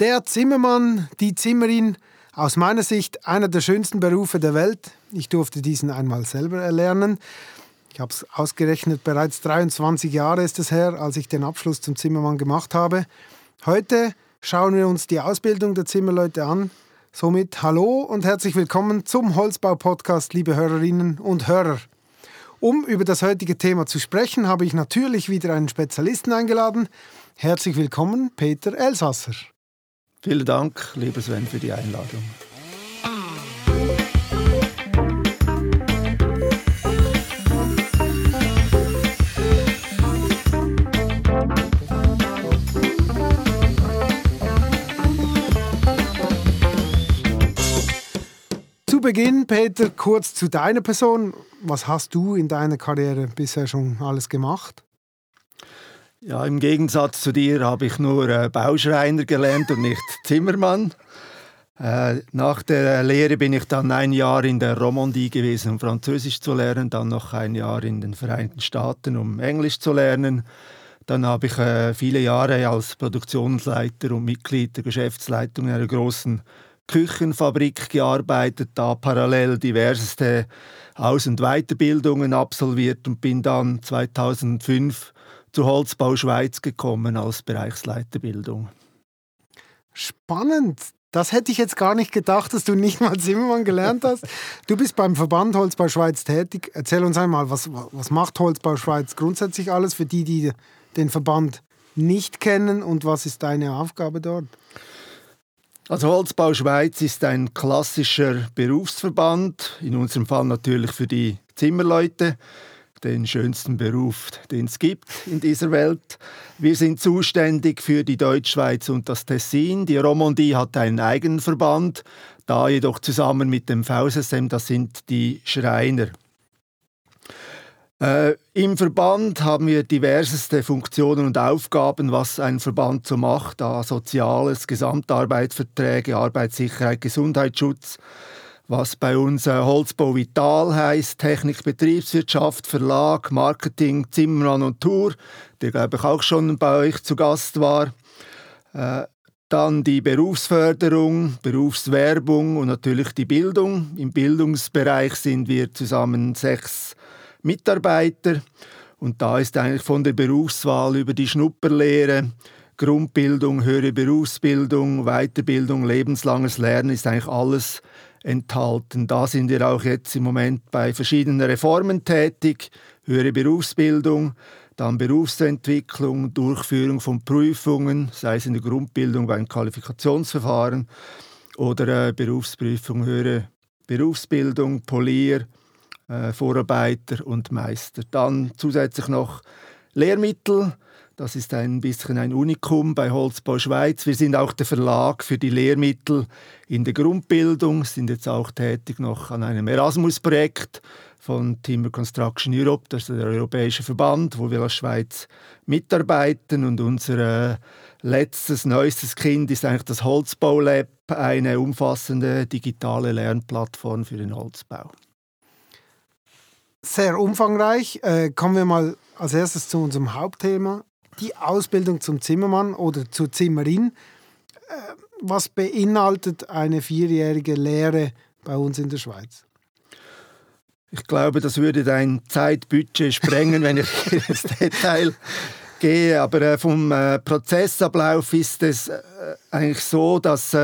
Der Zimmermann, die Zimmerin, aus meiner Sicht einer der schönsten Berufe der Welt. Ich durfte diesen einmal selber erlernen. Ich habe es ausgerechnet, bereits 23 Jahre ist es her, als ich den Abschluss zum Zimmermann gemacht habe. Heute schauen wir uns die Ausbildung der Zimmerleute an. Somit hallo und herzlich willkommen zum Holzbau-Podcast, liebe Hörerinnen und Hörer. Um über das heutige Thema zu sprechen, habe ich natürlich wieder einen Spezialisten eingeladen. Herzlich willkommen, Peter Elsasser. Vielen Dank, lieber Sven, für die Einladung. Zu Beginn, Peter, kurz zu deiner Person. Was hast du in deiner Karriere bisher schon alles gemacht? Ja, im Gegensatz zu dir habe ich nur äh, Bauschreiner gelernt und nicht Zimmermann. Äh, nach der Lehre bin ich dann ein Jahr in der Romandie gewesen, um Französisch zu lernen, dann noch ein Jahr in den Vereinigten Staaten, um Englisch zu lernen. Dann habe ich äh, viele Jahre als Produktionsleiter und Mitglied der Geschäftsleitung einer großen Küchenfabrik gearbeitet, da parallel diverseste Aus- und Weiterbildungen absolviert und bin dann 2005 zu Holzbau Schweiz gekommen als Bereichsleiterbildung. Spannend. Das hätte ich jetzt gar nicht gedacht, dass du nicht mal Zimmermann gelernt hast. Du bist beim Verband Holzbau Schweiz tätig. Erzähl uns einmal, was, was macht Holzbau Schweiz grundsätzlich alles für die, die den Verband nicht kennen und was ist deine Aufgabe dort? Also Holzbau Schweiz ist ein klassischer Berufsverband, in unserem Fall natürlich für die Zimmerleute den schönsten Beruf, den es gibt in dieser Welt. Wir sind zuständig für die Deutschschweiz und das Tessin. Die Romandie hat einen eigenen Verband, da jedoch zusammen mit dem VSSM, das sind die Schreiner. Äh, Im Verband haben wir diverseste Funktionen und Aufgaben, was ein Verband so macht, da Soziales, Gesamtarbeitsverträge, Arbeitssicherheit, Gesundheitsschutz, was bei uns äh, Holzbau Vital heißt, Technik, Betriebswirtschaft, Verlag, Marketing, Zimmermann und Tour, der glaube ich auch schon bei euch zu Gast war. Äh, dann die Berufsförderung, Berufswerbung und natürlich die Bildung. Im Bildungsbereich sind wir zusammen sechs Mitarbeiter und da ist eigentlich von der Berufswahl über die Schnupperlehre, Grundbildung, höhere Berufsbildung, Weiterbildung, lebenslanges Lernen ist eigentlich alles enthalten. Da sind wir auch jetzt im Moment bei verschiedenen Reformen tätig, höhere Berufsbildung, dann Berufsentwicklung, Durchführung von Prüfungen, sei es in der Grundbildung beim Qualifikationsverfahren oder äh, Berufsprüfung, höhere Berufsbildung, Polier, äh, Vorarbeiter und Meister. Dann zusätzlich noch Lehrmittel, das ist ein bisschen ein Unikum bei Holzbau Schweiz. Wir sind auch der Verlag für die Lehrmittel in der Grundbildung, sind jetzt auch tätig noch an einem Erasmus-Projekt von Timber Construction Europe, das ist der europäische Verband, wo wir als Schweiz mitarbeiten. Und unser äh, letztes, neuestes Kind ist eigentlich das Holzbau Lab, eine umfassende digitale Lernplattform für den Holzbau. Sehr umfangreich. Äh, kommen wir mal als erstes zu unserem Hauptthema die Ausbildung zum Zimmermann oder zur Zimmerin. Äh, was beinhaltet eine vierjährige Lehre bei uns in der Schweiz? Ich glaube, das würde dein Zeitbudget sprengen, wenn ich ins Detail gehe. Aber äh, vom äh, Prozessablauf ist es eigentlich so, dass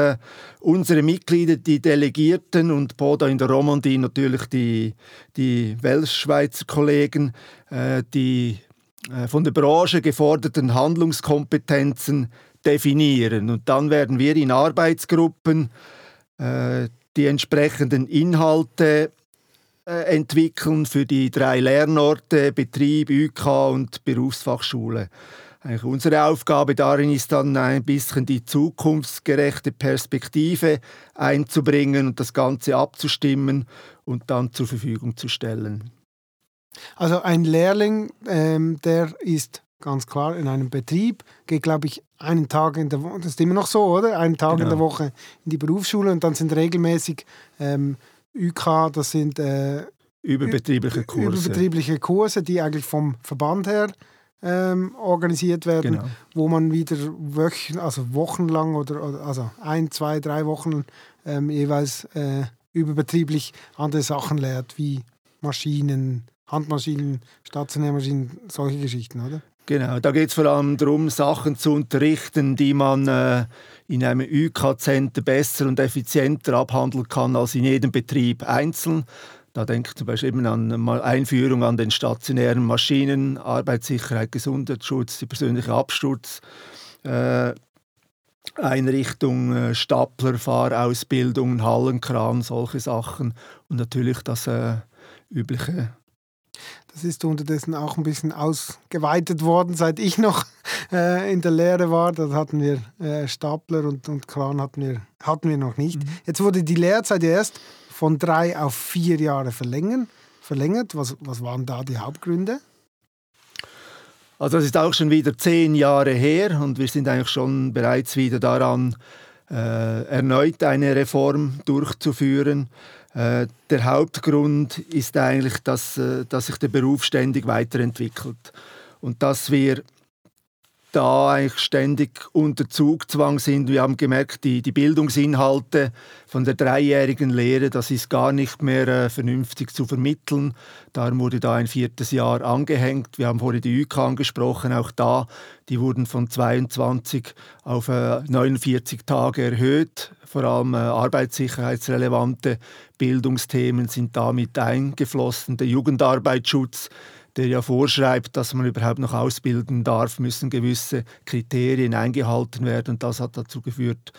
unsere Mitglieder, die Delegierten und Boda in der Romandie natürlich die, die Welschschweizer Kollegen, die von der Branche geforderten Handlungskompetenzen definieren. Und dann werden wir in Arbeitsgruppen äh, die entsprechenden Inhalte äh, entwickeln für die drei Lernorte Betrieb, UK und Berufsfachschule. Eigentlich unsere Aufgabe darin ist dann ein bisschen die zukunftsgerechte Perspektive einzubringen und das Ganze abzustimmen und dann zur Verfügung zu stellen. Also ein Lehrling, ähm, der ist ganz klar in einem Betrieb, geht, glaube ich, einen Tag in der Woche, das ist immer noch so, oder? Einen Tag genau. in der genau. Woche in die Berufsschule und dann sind regelmäßig ähm, UK, das sind äh, überbetriebliche Kurse. Überbetriebliche Kurse, die eigentlich vom Verband her ähm, organisiert werden, genau. wo man wieder wöch also wochenlang oder, oder, also ein, zwei, drei Wochen ähm, jeweils äh, überbetrieblich andere Sachen lernt, wie Maschinen, Handmaschinen, Stationärmaschinen, solche Geschichten, oder? Genau, da geht es vor allem darum, Sachen zu unterrichten, die man äh, in einem UK-Center besser und effizienter abhandeln kann als in jedem Betrieb einzeln. Da denke ich zum Beispiel eben an Einführung an den stationären Maschinen, Arbeitssicherheit, Gesundheitsschutz, die persönliche Absturz. Äh, äh, Stapler, Fahrausbildung, Hallenkran, solche Sachen und natürlich das äh, übliche das ist unterdessen auch ein bisschen ausgeweitet worden, seit ich noch äh, in der Lehre war. Da hatten wir äh, Stapler und, und Kran hatten wir, hatten wir noch nicht. Mhm. Jetzt wurde die Lehrzeit erst von drei auf vier Jahre verlängern, verlängert. Was, was waren da die Hauptgründe? Also das ist auch schon wieder zehn Jahre her und wir sind eigentlich schon bereits wieder daran, erneut eine Reform durchzuführen. Äh, der Hauptgrund ist eigentlich, dass, äh, dass sich der Beruf ständig weiterentwickelt und dass wir da eigentlich ständig unter Zugzwang sind. Wir haben gemerkt, die, die Bildungsinhalte von der dreijährigen Lehre, das ist gar nicht mehr äh, vernünftig zu vermitteln. Darum wurde da ein viertes Jahr angehängt. Wir haben vorhin die UK angesprochen, auch da, die wurden von 22 auf äh, 49 Tage erhöht. Vor allem äh, arbeitssicherheitsrelevante Bildungsthemen sind damit eingeflossen. Der Jugendarbeitsschutz der ja vorschreibt, dass man überhaupt noch ausbilden darf, müssen gewisse Kriterien eingehalten werden. Und das hat dazu geführt,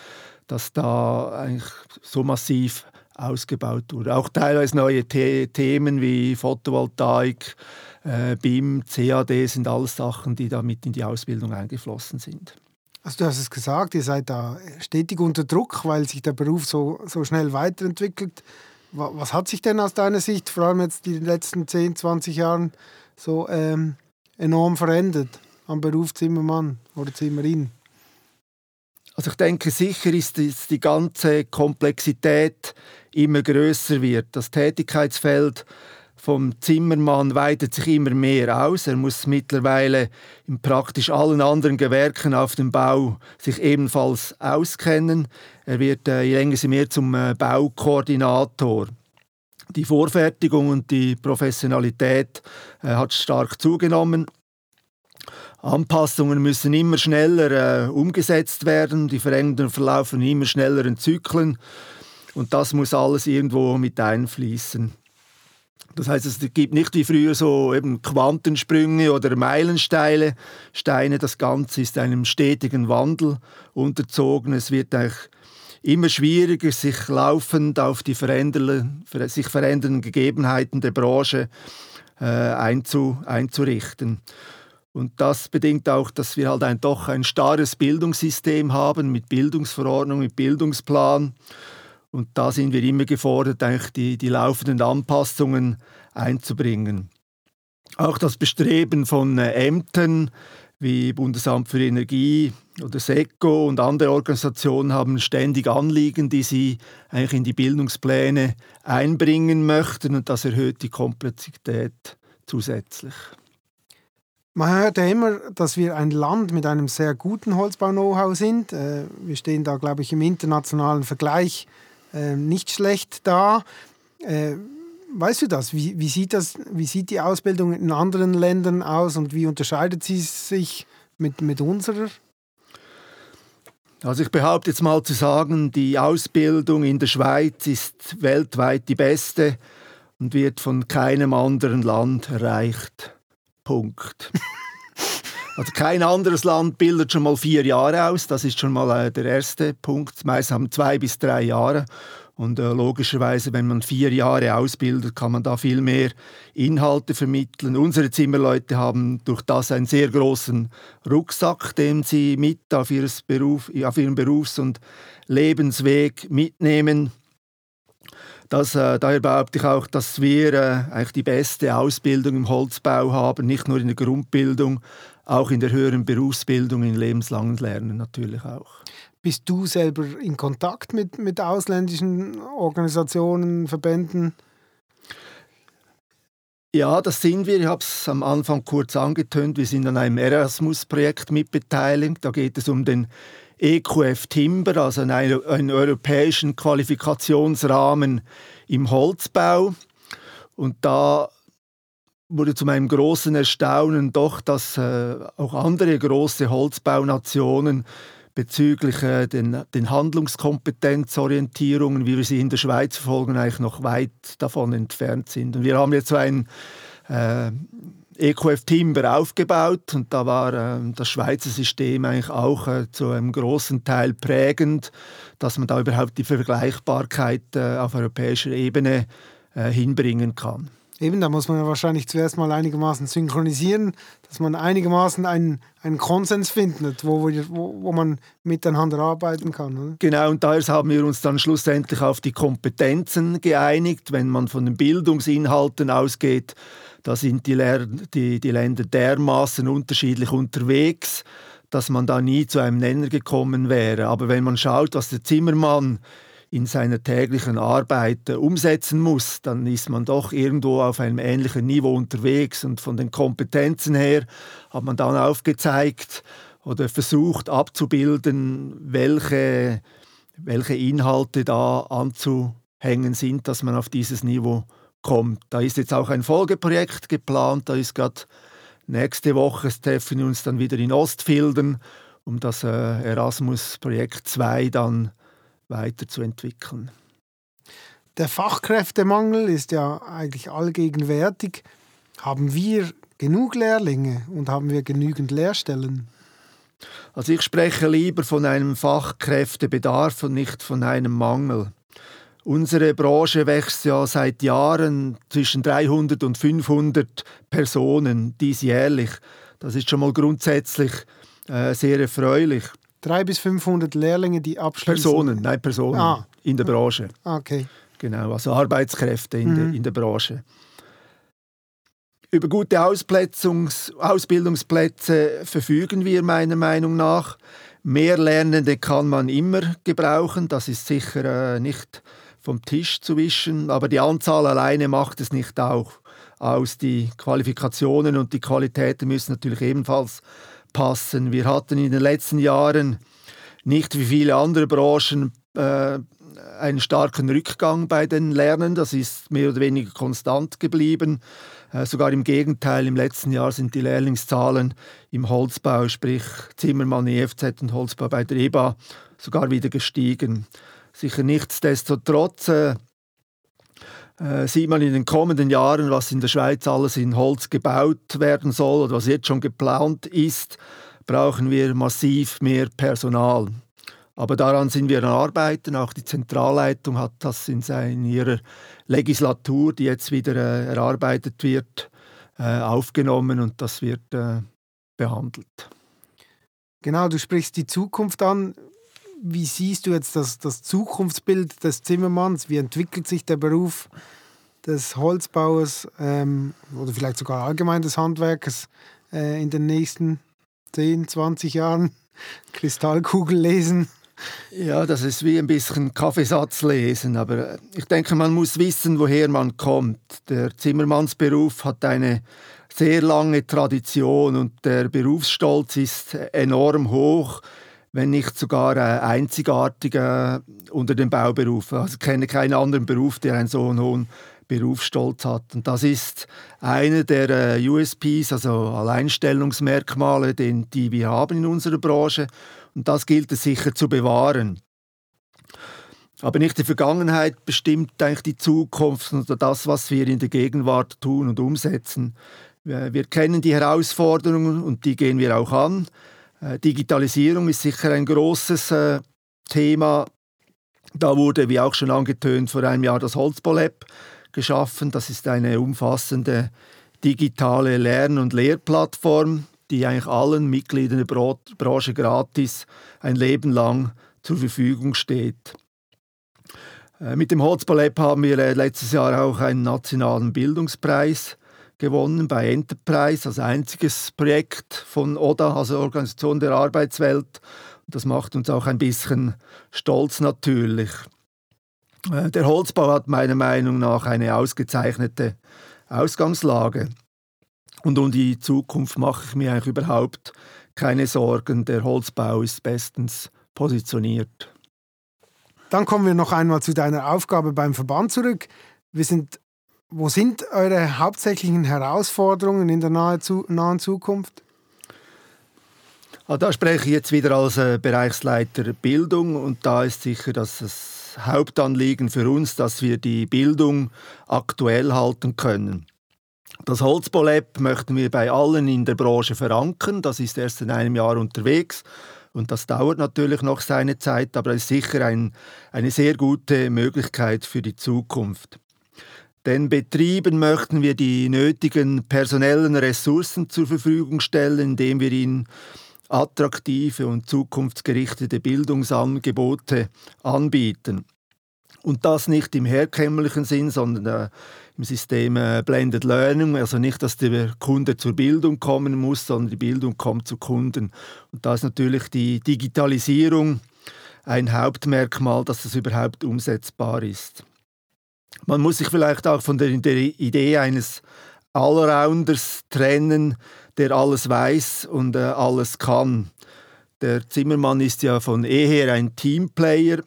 dass da eigentlich so massiv ausgebaut wurde. Auch teilweise neue The Themen wie Photovoltaik, äh, BIM, CAD sind alles Sachen, die da mit in die Ausbildung eingeflossen sind. Also du hast es gesagt, ihr seid da stetig unter Druck, weil sich der Beruf so, so schnell weiterentwickelt. Was hat sich denn aus deiner Sicht, vor allem jetzt die letzten 10, 20 Jahren, so ähm, enorm verändert am Beruf Zimmermann oder Zimmerin? Also ich denke, sicher ist, dass die ganze Komplexität immer größer wird. Das Tätigkeitsfeld vom Zimmermann weitet sich immer mehr aus. Er muss mittlerweile in praktisch allen anderen Gewerken auf dem Bau sich ebenfalls auskennen. Er wird äh, je länger sie mehr zum äh, Baukoordinator. Die Vorfertigung und die Professionalität äh, hat stark zugenommen. Anpassungen müssen immer schneller äh, umgesetzt werden. Die Veränderungen verlaufen immer schnelleren Zyklen. Und das muss alles irgendwo mit einfließen. Das heißt, es gibt nicht wie früher so eben Quantensprünge oder Meilensteine. Steine, das Ganze ist einem stetigen Wandel unterzogen. Es wird eigentlich immer schwieriger, sich laufend auf die sich verändernden Gegebenheiten der Branche äh, einzu, einzurichten. Und das bedingt auch, dass wir halt ein, doch ein starres Bildungssystem haben mit Bildungsverordnung, mit Bildungsplan. Und da sind wir immer gefordert, eigentlich die, die laufenden Anpassungen einzubringen. Auch das Bestreben von äh, Ämtern wie Bundesamt für Energie, oder SECO und andere Organisationen haben ständig Anliegen, die sie eigentlich in die Bildungspläne einbringen möchten und das erhöht die Komplexität zusätzlich. Man hört ja immer, dass wir ein Land mit einem sehr guten Holzbau-Know-how sind. Äh, wir stehen da, glaube ich, im internationalen Vergleich äh, nicht schlecht da. Äh, weißt du das? Wie, wie, sieht das? wie sieht die Ausbildung in anderen Ländern aus und wie unterscheidet sie sich mit, mit unserer? Also ich behaupte jetzt mal zu sagen, die Ausbildung in der Schweiz ist weltweit die beste und wird von keinem anderen Land erreicht. Punkt. Also kein anderes Land bildet schon mal vier Jahre aus. Das ist schon mal äh, der erste Punkt. Meist haben zwei bis drei Jahre. Und äh, logischerweise, wenn man vier Jahre ausbildet, kann man da viel mehr Inhalte vermitteln. Unsere Zimmerleute haben durch das einen sehr großen Rucksack, den sie mit auf, Beruf, auf ihren Berufs- und Lebensweg mitnehmen. Das, äh, daher behaupte ich auch, dass wir äh, eigentlich die beste Ausbildung im Holzbau haben, nicht nur in der Grundbildung, auch in der höheren Berufsbildung, in lebenslangen Lernen natürlich auch. Bist du selber in Kontakt mit, mit ausländischen Organisationen, Verbänden? Ja, das sind wir. Ich habe es am Anfang kurz angetönt. Wir sind an einem Erasmus-Projekt mitbeteiligt. Da geht es um den EQF Timber, also einen, einen europäischen Qualifikationsrahmen im Holzbau. Und da wurde zu meinem großen Erstaunen doch, dass äh, auch andere große Holzbaunationen bezüglich äh, den, den Handlungskompetenzorientierungen, wie wir sie in der Schweiz verfolgen, eigentlich noch weit davon entfernt sind. Und wir haben jetzt ein äh, EQF Timber aufgebaut und da war äh, das Schweizer System eigentlich auch äh, zu einem großen Teil prägend, dass man da überhaupt die Vergleichbarkeit äh, auf europäischer Ebene äh, hinbringen kann. Eben, da muss man ja wahrscheinlich zuerst mal einigermaßen synchronisieren, dass man einigermaßen einen, einen Konsens findet, wo, wo, wo man miteinander arbeiten kann. Oder? Genau, und daher haben wir uns dann schlussendlich auf die Kompetenzen geeinigt. Wenn man von den Bildungsinhalten ausgeht, da sind die, Lehr die, die Länder dermaßen unterschiedlich unterwegs, dass man da nie zu einem Nenner gekommen wäre. Aber wenn man schaut, was der Zimmermann in seiner täglichen Arbeit äh, umsetzen muss, dann ist man doch irgendwo auf einem ähnlichen Niveau unterwegs. Und von den Kompetenzen her hat man dann aufgezeigt oder versucht abzubilden, welche, welche Inhalte da anzuhängen sind, dass man auf dieses Niveau kommt. Da ist jetzt auch ein Folgeprojekt geplant, da ist gerade nächste Woche treffen wir uns dann wieder in Ostfilden, um das äh, Erasmus-Projekt 2 dann weiterzuentwickeln. Der Fachkräftemangel ist ja eigentlich allgegenwärtig. Haben wir genug Lehrlinge und haben wir genügend Lehrstellen? Also ich spreche lieber von einem Fachkräftebedarf und nicht von einem Mangel. Unsere Branche wächst ja seit Jahren zwischen 300 und 500 Personen diesjährlich. Das ist schon mal grundsätzlich äh, sehr erfreulich. 300 bis 500 Lehrlinge, die abschließen? Personen, nein, Personen ah. in der Branche. Ah, okay. Genau, also Arbeitskräfte in, mhm. der, in der Branche. Über gute Ausbildungsplätze verfügen wir meiner Meinung nach. Mehr Lernende kann man immer gebrauchen, das ist sicher äh, nicht vom Tisch zu wischen, aber die Anzahl alleine macht es nicht auch aus. Die Qualifikationen und die Qualitäten müssen natürlich ebenfalls passen. Wir hatten in den letzten Jahren nicht wie viele andere Branchen äh, einen starken Rückgang bei den Lernenden. Das ist mehr oder weniger konstant geblieben. Äh, sogar im Gegenteil, im letzten Jahr sind die Lehrlingszahlen im Holzbau, sprich Zimmermann, EFZ und Holzbau bei der EBA, sogar wieder gestiegen. Sicher nichtsdestotrotz äh, äh, sieht man in den kommenden Jahren, was in der Schweiz alles in Holz gebaut werden soll oder was jetzt schon geplant ist, brauchen wir massiv mehr Personal. Aber daran sind wir an Arbeiten. Auch die Zentralleitung hat das in, in ihrer Legislatur, die jetzt wieder äh, erarbeitet wird, äh, aufgenommen und das wird äh, behandelt. Genau, du sprichst die Zukunft an. Wie siehst du jetzt das, das Zukunftsbild des Zimmermanns? Wie entwickelt sich der Beruf des Holzbauers ähm, oder vielleicht sogar allgemein des Handwerkers äh, in den nächsten 10, 20 Jahren? Kristallkugel lesen? Ja, das ist wie ein bisschen Kaffeesatz lesen, aber ich denke, man muss wissen, woher man kommt. Der Zimmermannsberuf hat eine sehr lange Tradition und der Berufsstolz ist enorm hoch wenn nicht sogar äh, unter den Bauberufen. Also ich kenne keinen anderen Beruf, der einen so hohen Berufsstolz hat. Und das ist einer der äh, USPs, also Alleinstellungsmerkmale, die wir haben in unserer Branche. Und das gilt es sicher zu bewahren. Aber nicht die Vergangenheit bestimmt eigentlich die Zukunft oder das, was wir in der Gegenwart tun und umsetzen. Wir kennen die Herausforderungen und die gehen wir auch an. Äh, Digitalisierung ist sicher ein großes äh, Thema. Da wurde, wie auch schon angetönt, vor einem Jahr das Holzbolab geschaffen. Das ist eine umfassende digitale Lern- und Lehrplattform, die eigentlich allen Mitgliedern der Branche gratis ein Leben lang zur Verfügung steht. Äh, mit dem Holzbolab haben wir letztes Jahr auch einen nationalen Bildungspreis gewonnen bei Enterprise, als einziges Projekt von ODA, also Organisation der Arbeitswelt. Das macht uns auch ein bisschen stolz natürlich. Äh, der Holzbau hat meiner Meinung nach eine ausgezeichnete Ausgangslage. Und um die Zukunft mache ich mir eigentlich überhaupt keine Sorgen. Der Holzbau ist bestens positioniert. Dann kommen wir noch einmal zu deiner Aufgabe beim Verband zurück. Wir sind, wo sind eure hauptsächlichen Herausforderungen in der nahen Zukunft? Ah, da spreche ich jetzt wieder als äh, Bereichsleiter Bildung und da ist sicher dass das Hauptanliegen für uns, dass wir die Bildung aktuell halten können. Das Holzbolab möchten wir bei allen in der Branche verankern. Das ist erst in einem Jahr unterwegs. Und das dauert natürlich noch seine Zeit, aber es ist sicher ein, eine sehr gute Möglichkeit für die Zukunft. Den Betrieben möchten wir die nötigen personellen Ressourcen zur Verfügung stellen, indem wir ihnen attraktive und zukunftsgerichtete Bildungsangebote anbieten. Und das nicht im herkömmlichen Sinn, sondern äh, im System äh, Blended Learning. Also nicht, dass der Kunde zur Bildung kommen muss, sondern die Bildung kommt zu Kunden. Und da ist natürlich die Digitalisierung ein Hauptmerkmal, dass das überhaupt umsetzbar ist. Man muss sich vielleicht auch von der Idee eines Allrounders trennen, der alles weiß und äh, alles kann. Der Zimmermann ist ja von eher ein Teamplayer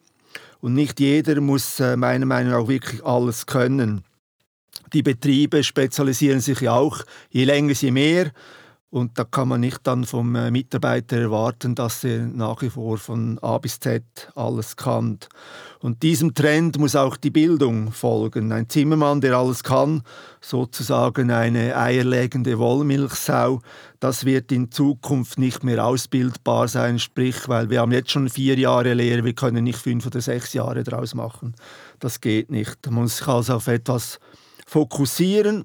und nicht jeder muss äh, meiner Meinung nach wirklich alles können. Die Betriebe spezialisieren sich ja auch, je länger, je mehr. Und da kann man nicht dann vom äh, Mitarbeiter erwarten, dass er nach wie vor von A bis Z alles kann. Und diesem Trend muss auch die Bildung folgen. Ein Zimmermann, der alles kann, sozusagen eine eierlegende Wollmilchsau, das wird in Zukunft nicht mehr ausbildbar sein. Sprich, weil wir haben jetzt schon vier Jahre Lehre, wir können nicht fünf oder sechs Jahre daraus machen. Das geht nicht. Man muss sich also auf etwas fokussieren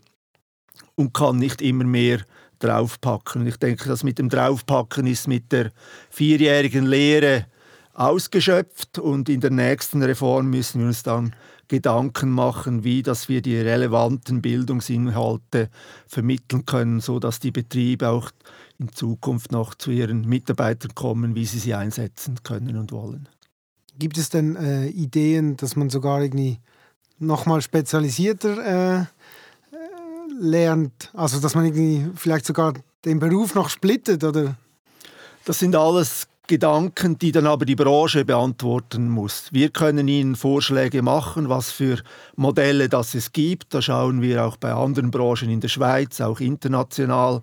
und kann nicht immer mehr draufpacken. ich denke, das mit dem Draufpacken ist mit der vierjährigen Lehre ausgeschöpft und in der nächsten Reform müssen wir uns dann Gedanken machen, wie dass wir die relevanten Bildungsinhalte vermitteln können, so dass die Betriebe auch in Zukunft noch zu ihren Mitarbeitern kommen, wie sie sie einsetzen können und wollen. Gibt es denn äh, Ideen, dass man sogar irgendwie nochmal spezialisierter äh, lernt? Also, dass man irgendwie vielleicht sogar den Beruf noch splittet, oder? Das sind alles Gedanken, die dann aber die Branche beantworten muss. Wir können Ihnen Vorschläge machen, was für Modelle das es gibt. Da schauen wir auch bei anderen Branchen in der Schweiz, auch international.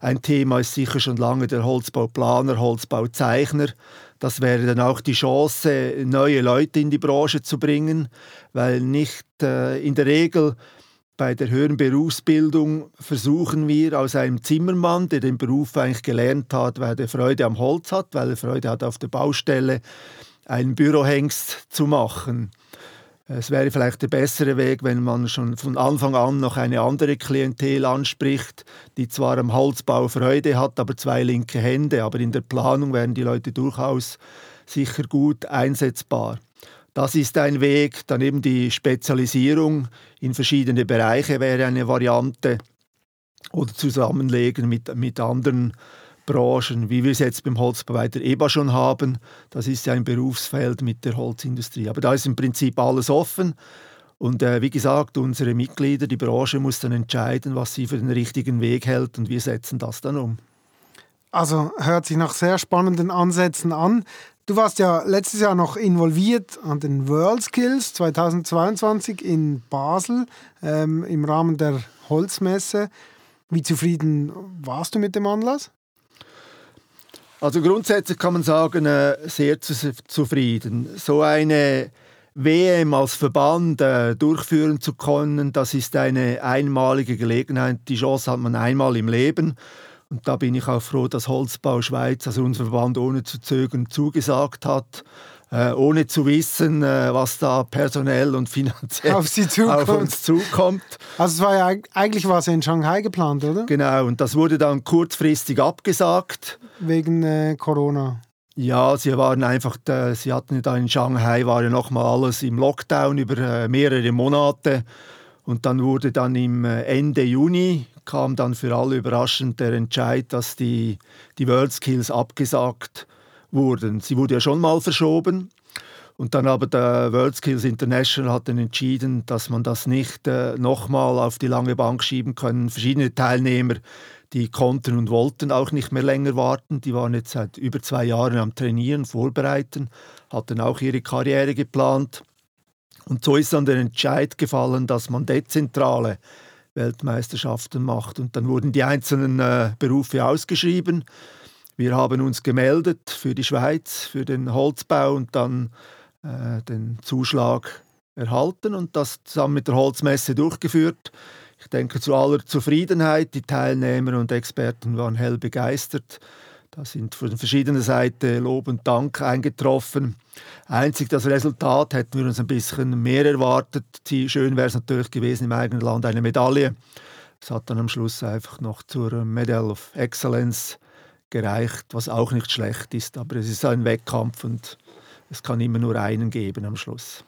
Ein Thema ist sicher schon lange der Holzbauplaner, Holzbauzeichner. Das wäre dann auch die Chance, neue Leute in die Branche zu bringen, weil nicht äh, in der Regel bei der höheren Berufsbildung versuchen wir aus einem Zimmermann, der den Beruf eigentlich gelernt hat, weil er Freude am Holz hat, weil er Freude hat auf der Baustelle, einen Bürohengst zu machen. Es wäre vielleicht der bessere Weg, wenn man schon von Anfang an noch eine andere Klientel anspricht, die zwar am Holzbau Freude hat, aber zwei linke Hände. Aber in der Planung wären die Leute durchaus sicher gut einsetzbar. Das ist ein Weg. Daneben die Spezialisierung in verschiedene Bereiche wäre eine Variante. Oder Zusammenlegen mit, mit anderen Branchen, wie wir es jetzt beim Holzbau weiter EBA schon haben. Das ist ja ein Berufsfeld mit der Holzindustrie. Aber da ist im Prinzip alles offen. Und äh, wie gesagt, unsere Mitglieder, die Branche muss dann entscheiden, was sie für den richtigen Weg hält und wir setzen das dann um. Also hört sich nach sehr spannenden Ansätzen an. Du warst ja letztes Jahr noch involviert an den World Skills 2022 in Basel ähm, im Rahmen der Holzmesse. Wie zufrieden warst du mit dem Anlass? Also grundsätzlich kann man sagen, äh, sehr zu, zufrieden. So eine WM als Verband äh, durchführen zu können, das ist eine einmalige Gelegenheit. Die Chance hat man einmal im Leben. Und da bin ich auch froh, dass Holzbau Schweiz, also unser Verband, ohne zu zögern zugesagt hat. Äh, ohne zu wissen, äh, was da personell und finanziell auf, auf, uns zukommt. Also es war ja eigentlich war es in Shanghai geplant, oder? Genau, und das wurde dann kurzfristig abgesagt. Wegen äh, Corona. Ja, sie waren einfach, äh, sie hatten da in Shanghai war ja nochmal alles im Lockdown über äh, mehrere Monate. Und dann wurde dann im äh, Ende Juni kam dann für alle überraschend der Entscheid, dass die, die World Skills abgesagt wurden. Sie wurde ja schon mal verschoben. Und dann aber der WorldSkills International hat dann entschieden, dass man das nicht äh, nochmal auf die lange Bank schieben können. Verschiedene Teilnehmer, die konnten und wollten auch nicht mehr länger warten. Die waren jetzt seit über zwei Jahren am Trainieren, Vorbereiten, hatten auch ihre Karriere geplant. Und so ist dann der Entscheid gefallen, dass man dezentrale Weltmeisterschaften macht. Und dann wurden die einzelnen äh, Berufe ausgeschrieben. Wir haben uns gemeldet für die Schweiz, für den Holzbau und dann äh, den Zuschlag erhalten und das zusammen mit der Holzmesse durchgeführt. Ich denke zu aller Zufriedenheit. Die Teilnehmer und Experten waren hell begeistert. Da sind von verschiedener Seite Lob und Dank eingetroffen. Einzig das Resultat hätten wir uns ein bisschen mehr erwartet. Schön wäre es natürlich gewesen, im eigenen Land eine Medaille. Es hat dann am Schluss einfach noch zur Medal of Excellence gereicht, was auch nicht schlecht ist. Aber es ist ein Wettkampf und es kann immer nur einen geben am Schluss.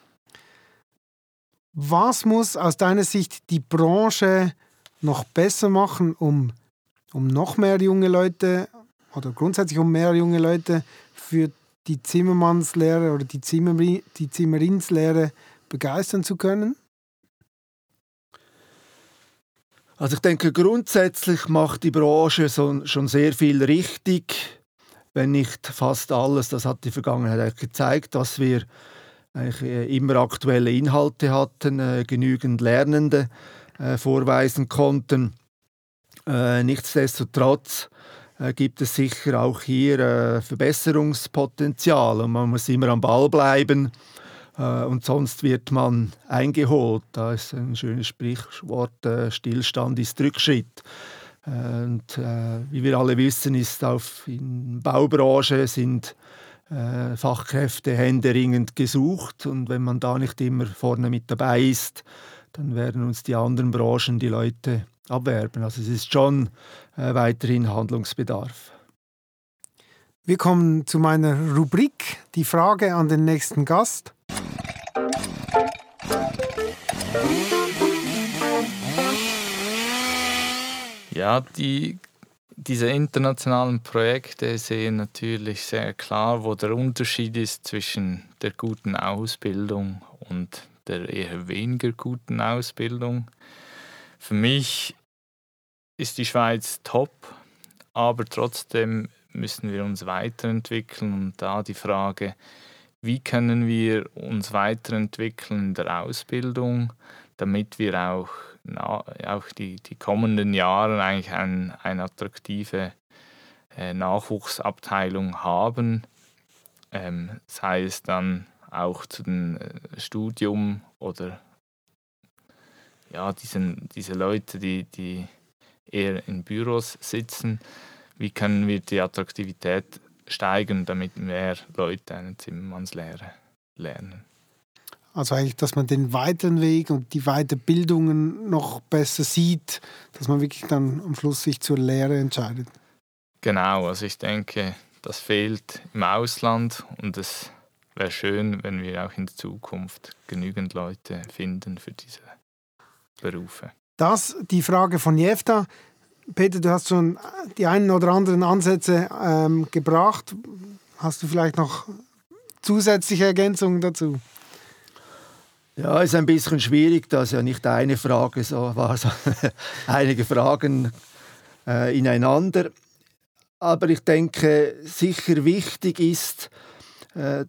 Was muss aus deiner Sicht die Branche noch besser machen, um, um noch mehr junge Leute oder grundsätzlich um mehr junge Leute für die Zimmermannslehre oder die, Zimmerin, die Zimmerinslehre begeistern zu können? Also ich denke, grundsätzlich macht die Branche schon sehr viel richtig wenn nicht fast alles. Das hat die Vergangenheit gezeigt, dass wir eigentlich äh, immer aktuelle Inhalte hatten, äh, genügend Lernende äh, vorweisen konnten. nichtsdestotrotz gibt es sicher auch hier Verbesserungspotenzial und man muss immer am Ball bleiben und sonst wird man eingeholt. Da ist ein schönes Sprichwort, Stillstand ist Rückschritt. Und äh, wie wir alle wissen, ist auf in Baubranche sind äh, Fachkräfte händeringend gesucht und wenn man da nicht immer vorne mit dabei ist, dann werden uns die anderen Branchen die Leute abwerben. Also es ist schon äh, weiterhin Handlungsbedarf. Wir kommen zu meiner Rubrik, die Frage an den nächsten Gast. Ja, die, diese internationalen Projekte sehen natürlich sehr klar, wo der Unterschied ist zwischen der guten Ausbildung und der eher weniger guten Ausbildung. Für mich ist die Schweiz top, aber trotzdem müssen wir uns weiterentwickeln und da die Frage, wie können wir uns weiterentwickeln in der Ausbildung, damit wir auch na, auch die, die kommenden Jahre eigentlich ein, eine attraktive äh, Nachwuchsabteilung haben, ähm, sei es dann auch zu dem äh, Studium oder ja, diesen, diese Leute, die, die eher in Büros sitzen, wie können wir die Attraktivität steigern, damit mehr Leute eine Zimmermannslehre lernen. Also eigentlich, dass man den weiteren Weg und die Weiterbildungen noch besser sieht, dass man wirklich dann am Schluss sich zur Lehre entscheidet. Genau, also ich denke, das fehlt im Ausland und es wäre schön, wenn wir auch in der Zukunft genügend Leute finden für diese Berufe. Das die Frage von Jefta. Peter, du hast schon die einen oder anderen Ansätze ähm, gebracht. Hast du vielleicht noch zusätzliche Ergänzungen dazu? Ja, ist ein bisschen schwierig, dass ja nicht eine Frage so war, sondern einige Fragen äh, ineinander. Aber ich denke, sicher wichtig ist, äh,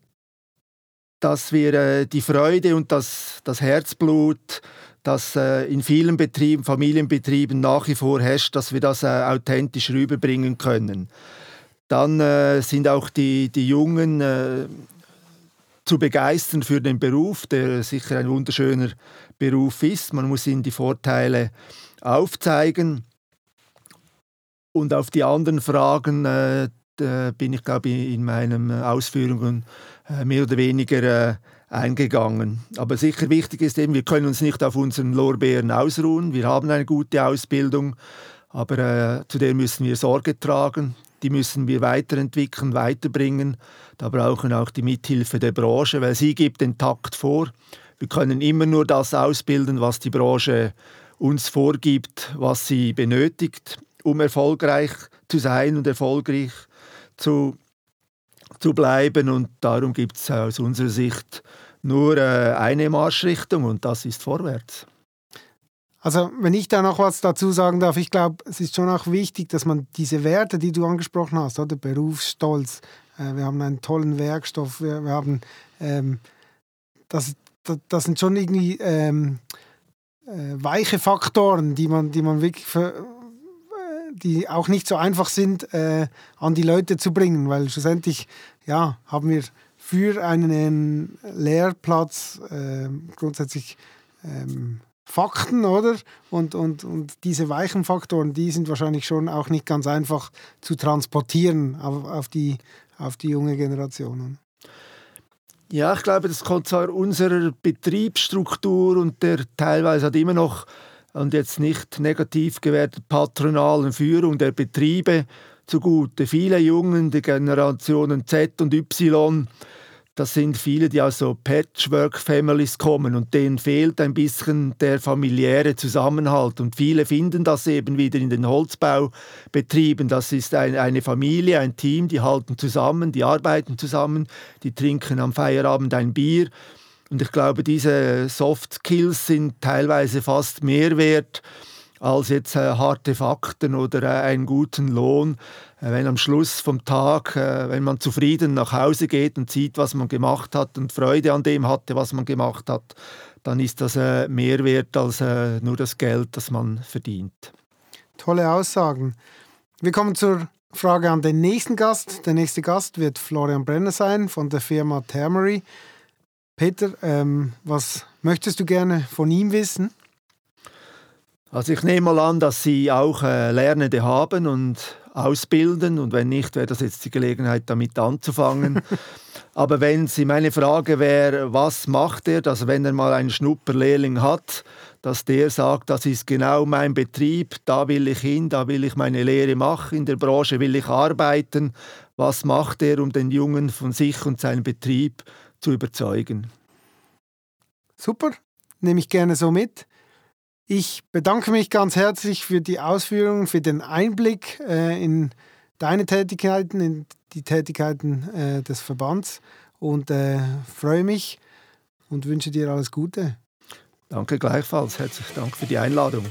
dass wir äh, die Freude und das, das Herzblut, das äh, in vielen Betrieben, Familienbetrieben nach wie vor herrscht, dass wir das äh, authentisch rüberbringen können. Dann äh, sind auch die, die Jungen zu begeistern für den Beruf, der sicher ein wunderschöner Beruf ist. Man muss ihnen die Vorteile aufzeigen. Und auf die anderen Fragen äh, bin ich, glaube ich, in meinen Ausführungen äh, mehr oder weniger äh, eingegangen. Aber sicher wichtig ist eben, wir können uns nicht auf unseren Lorbeeren ausruhen. Wir haben eine gute Ausbildung, aber äh, zu der müssen wir Sorge tragen die müssen wir weiterentwickeln, weiterbringen. Da brauchen auch die Mithilfe der Branche, weil sie gibt den Takt vor. Wir können immer nur das ausbilden, was die Branche uns vorgibt, was sie benötigt, um erfolgreich zu sein und erfolgreich zu, zu bleiben. Und darum gibt es aus unserer Sicht nur äh, eine Marschrichtung und das ist vorwärts. Also wenn ich da noch was dazu sagen darf, ich glaube, es ist schon auch wichtig, dass man diese Werte, die du angesprochen hast, oder Berufsstolz, äh, wir haben einen tollen Werkstoff, wir, wir haben, ähm, das, das, das, sind schon irgendwie ähm, äh, weiche Faktoren, die man, die man wirklich für, die auch nicht so einfach sind, äh, an die Leute zu bringen, weil schlussendlich ja, haben wir für einen Lehrplatz äh, grundsätzlich ähm, Fakten, oder? Und, und, und diese weichen Faktoren, die sind wahrscheinlich schon auch nicht ganz einfach zu transportieren auf, auf, die, auf die junge Generation. Ja, ich glaube, das kommt zwar unserer Betriebsstruktur und der teilweise hat immer noch und jetzt nicht negativ gewerteten patronalen Führung der Betriebe zugute. Viele Jungen der Generationen Z und Y das sind viele, die aus so Patchwork-Families kommen und denen fehlt ein bisschen der familiäre Zusammenhalt. Und viele finden das eben wieder in den Holzbaubetrieben. Das ist ein, eine Familie, ein Team, die halten zusammen, die arbeiten zusammen, die trinken am Feierabend ein Bier. Und ich glaube, diese Soft Skills sind teilweise fast mehr wert als jetzt äh, harte Fakten oder äh, einen guten Lohn. Äh, wenn am Schluss vom Tag, äh, wenn man zufrieden nach Hause geht und sieht, was man gemacht hat und Freude an dem hatte, was man gemacht hat, dann ist das äh, mehr wert als äh, nur das Geld, das man verdient. Tolle Aussagen. Wir kommen zur Frage an den nächsten Gast. Der nächste Gast wird Florian Brenner sein von der Firma Termery. Peter, ähm, was möchtest du gerne von ihm wissen? Also ich nehme mal an, dass Sie auch äh, Lernende haben und ausbilden und wenn nicht, wäre das jetzt die Gelegenheit, damit anzufangen. Aber wenn Sie meine Frage wäre, was macht er, dass wenn er mal einen Schnupperlehrling hat, dass der sagt, das ist genau mein Betrieb, da will ich hin, da will ich meine Lehre machen, in der Branche will ich arbeiten. Was macht er, um den Jungen von sich und seinem Betrieb zu überzeugen? Super, nehme ich gerne so mit. Ich bedanke mich ganz herzlich für die Ausführungen, für den Einblick äh, in deine Tätigkeiten, in die Tätigkeiten äh, des Verbands und äh, freue mich und wünsche dir alles Gute. Danke gleichfalls. Herzlichen Dank für die Einladung.